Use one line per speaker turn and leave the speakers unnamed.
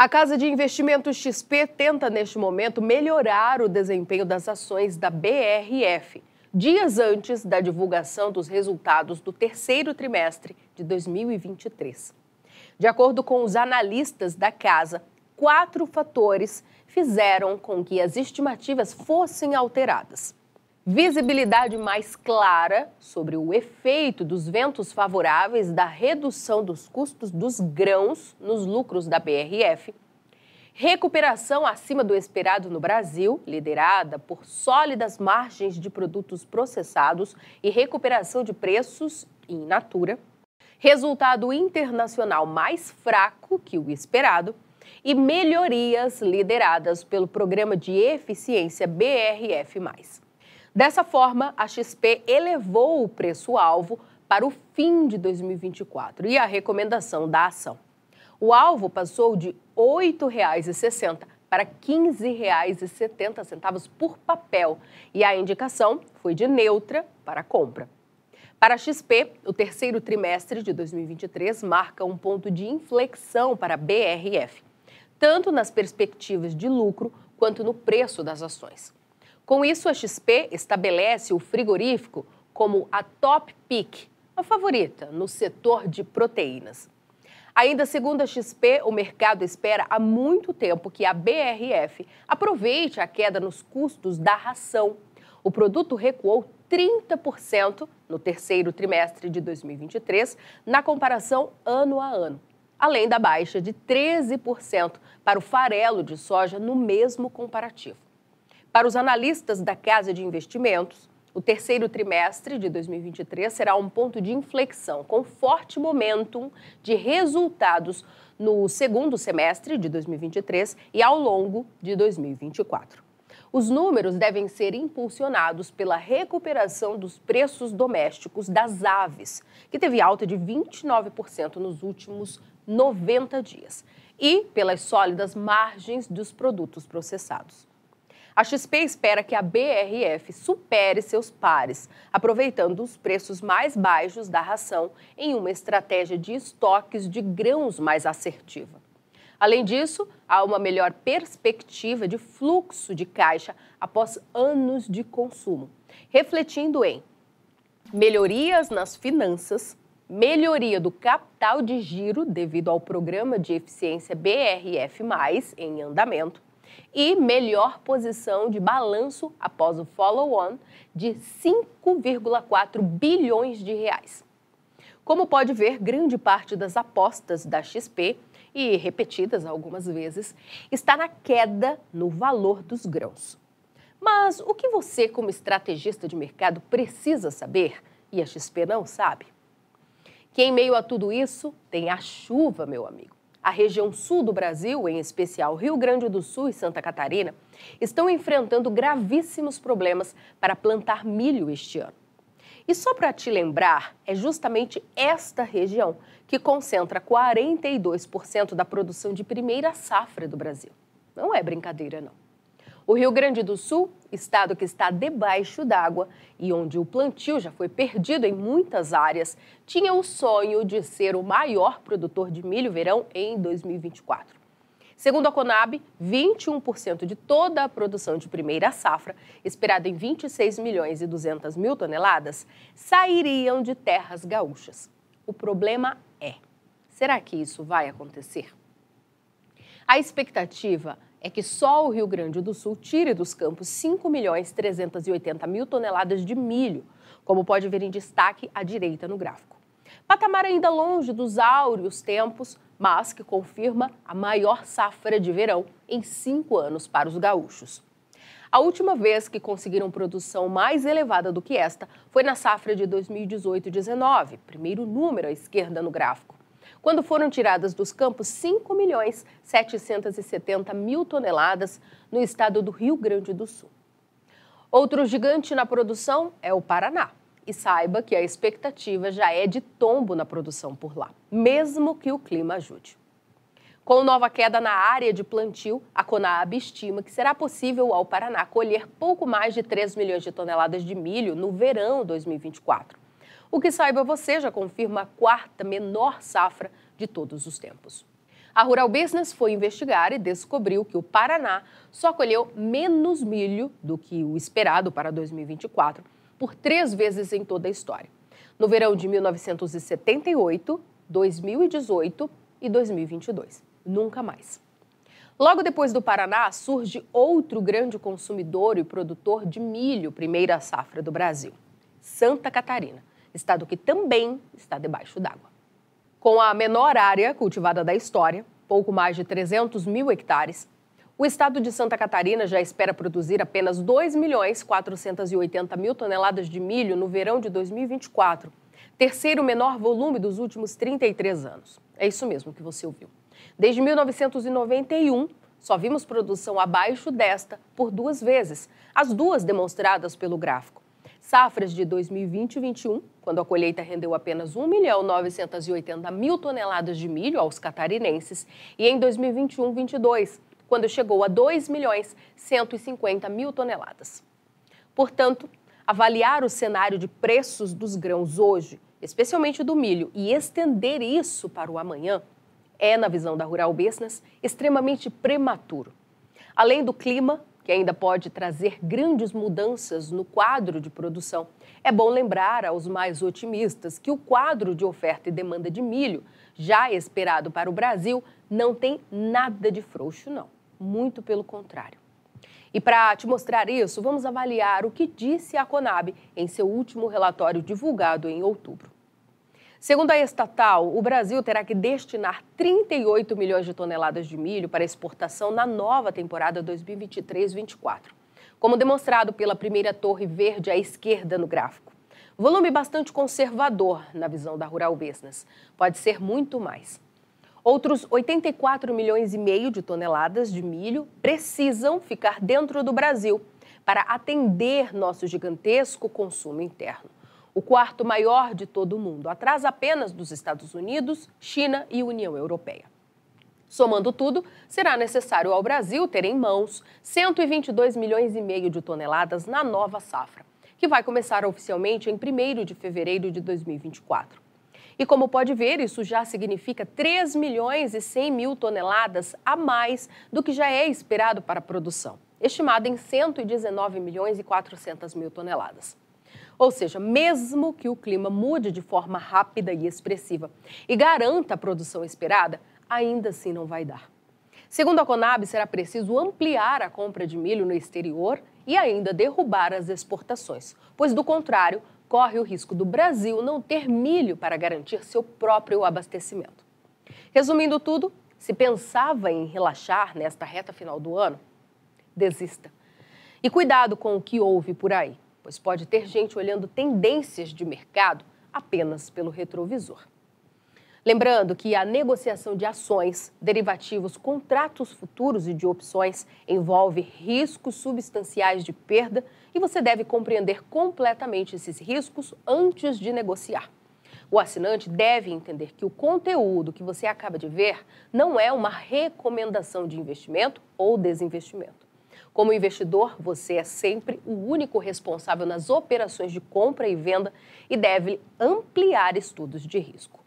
A Casa de Investimentos XP tenta, neste momento, melhorar o desempenho das ações da BRF, dias antes da divulgação dos resultados do terceiro trimestre de 2023. De acordo com os analistas da casa, quatro fatores fizeram com que as estimativas fossem alteradas. Visibilidade mais clara sobre o efeito dos ventos favoráveis da redução dos custos dos grãos nos lucros da BRF. Recuperação acima do esperado no Brasil, liderada por sólidas margens de produtos processados e recuperação de preços in natura. Resultado internacional mais fraco que o esperado e melhorias lideradas pelo Programa de Eficiência BRF. Dessa forma, a XP elevou o preço-alvo para o fim de 2024 e a recomendação da ação. O alvo passou de R$ 8,60 para R$ 15,70 por papel e a indicação foi de neutra para compra. Para a XP, o terceiro trimestre de 2023 marca um ponto de inflexão para a BRF, tanto nas perspectivas de lucro quanto no preço das ações. Com isso, a XP estabelece o frigorífico como a top pick, a favorita no setor de proteínas. Ainda segundo a XP, o mercado espera há muito tempo que a BRF aproveite a queda nos custos da ração. O produto recuou 30% no terceiro trimestre de 2023, na comparação ano a ano, além da baixa de 13% para o farelo de soja no mesmo comparativo. Para os analistas da Casa de Investimentos, o terceiro trimestre de 2023 será um ponto de inflexão, com forte momentum de resultados no segundo semestre de 2023 e ao longo de 2024. Os números devem ser impulsionados pela recuperação dos preços domésticos das aves, que teve alta de 29% nos últimos 90 dias, e pelas sólidas margens dos produtos processados. A XP espera que a BRF supere seus pares, aproveitando os preços mais baixos da ração em uma estratégia de estoques de grãos mais assertiva. Além disso, há uma melhor perspectiva de fluxo de caixa após anos de consumo, refletindo em melhorias nas finanças, melhoria do capital de giro devido ao programa de eficiência BRF, em andamento, e melhor posição de balanço após o follow-on de 5,4 bilhões de reais. Como pode ver, grande parte das apostas da XP e repetidas algumas vezes está na queda no valor dos grãos. Mas o que você, como estrategista de mercado, precisa saber e a XP não sabe? Que em meio a tudo isso tem a chuva, meu amigo a região sul do Brasil, em especial Rio Grande do Sul e Santa Catarina, estão enfrentando gravíssimos problemas para plantar milho este ano. E só para te lembrar, é justamente esta região que concentra 42% da produção de primeira safra do Brasil. Não é brincadeira, não. O Rio Grande do Sul, estado que está debaixo d'água e onde o plantio já foi perdido em muitas áreas, tinha o sonho de ser o maior produtor de milho verão em 2024. Segundo a Conab, 21% de toda a produção de primeira safra, esperada em 26 milhões e 200 mil toneladas, sairiam de terras gaúchas. O problema é: será que isso vai acontecer? A expectativa é que só o Rio Grande do Sul tire dos campos 5 milhões 380 mil toneladas de milho, como pode ver em destaque à direita no gráfico. Patamar ainda longe dos áureos tempos, mas que confirma a maior safra de verão em cinco anos para os gaúchos. A última vez que conseguiram produção mais elevada do que esta foi na safra de 2018-19, primeiro número à esquerda no gráfico quando foram tiradas dos campos 5 milhões 770 mil toneladas no estado do Rio Grande do Sul. Outro gigante na produção é o Paraná. E saiba que a expectativa já é de tombo na produção por lá, mesmo que o clima ajude. Com nova queda na área de plantio, a Conab estima que será possível ao Paraná colher pouco mais de 3 milhões de toneladas de milho no verão 2024. O que saiba você já confirma a quarta menor safra de todos os tempos. A Rural Business foi investigar e descobriu que o Paraná só colheu menos milho do que o esperado para 2024, por três vezes em toda a história. No verão de 1978, 2018 e 2022. Nunca mais. Logo depois do Paraná, surge outro grande consumidor e produtor de milho, primeira safra do Brasil: Santa Catarina, estado que também está debaixo d'água. Com a menor área cultivada da história, pouco mais de 300 mil hectares, o estado de Santa Catarina já espera produzir apenas 2 milhões 480 mil toneladas de milho no verão de 2024, terceiro menor volume dos últimos 33 anos. É isso mesmo que você ouviu. Desde 1991, só vimos produção abaixo desta por duas vezes, as duas demonstradas pelo gráfico. Safras de 2020 e 2021, quando a colheita rendeu apenas 1 milhão 980 mil toneladas de milho aos catarinenses, e em 2021 e 2022, quando chegou a 2 milhões 150 mil toneladas. Portanto, avaliar o cenário de preços dos grãos hoje, especialmente do milho, e estender isso para o amanhã, é, na visão da Rural Business, extremamente prematuro. Além do clima, que ainda pode trazer grandes mudanças no quadro de produção, é bom lembrar aos mais otimistas que o quadro de oferta e demanda de milho, já esperado para o Brasil, não tem nada de frouxo, não. Muito pelo contrário. E para te mostrar isso, vamos avaliar o que disse a Conab em seu último relatório divulgado em outubro. Segundo a estatal, o Brasil terá que destinar 38 milhões de toneladas de milho para exportação na nova temporada 2023-24, como demonstrado pela primeira torre verde à esquerda no gráfico. Volume bastante conservador na visão da Rural Business. Pode ser muito mais. Outros 84 milhões e meio de toneladas de milho precisam ficar dentro do Brasil para atender nosso gigantesco consumo interno o quarto maior de todo o mundo, atrás apenas dos Estados Unidos, China e União Europeia. Somando tudo, será necessário ao Brasil ter em mãos 122 milhões e meio de toneladas na nova safra, que vai começar oficialmente em 1 de fevereiro de 2024. E como pode ver, isso já significa 3 milhões e 100 mil toneladas a mais do que já é esperado para a produção, estimada em 119 milhões e 400 mil toneladas. Ou seja, mesmo que o clima mude de forma rápida e expressiva e garanta a produção esperada, ainda assim não vai dar. Segundo a Conab, será preciso ampliar a compra de milho no exterior e ainda derrubar as exportações, pois, do contrário, corre o risco do Brasil não ter milho para garantir seu próprio abastecimento. Resumindo tudo, se pensava em relaxar nesta reta final do ano, desista. E cuidado com o que houve por aí pois pode ter gente olhando tendências de mercado apenas pelo retrovisor. Lembrando que a negociação de ações, derivativos, contratos futuros e de opções envolve riscos substanciais de perda e você deve compreender completamente esses riscos antes de negociar. O assinante deve entender que o conteúdo que você acaba de ver não é uma recomendação de investimento ou desinvestimento. Como investidor, você é sempre o único responsável nas operações de compra e venda e deve ampliar estudos de risco.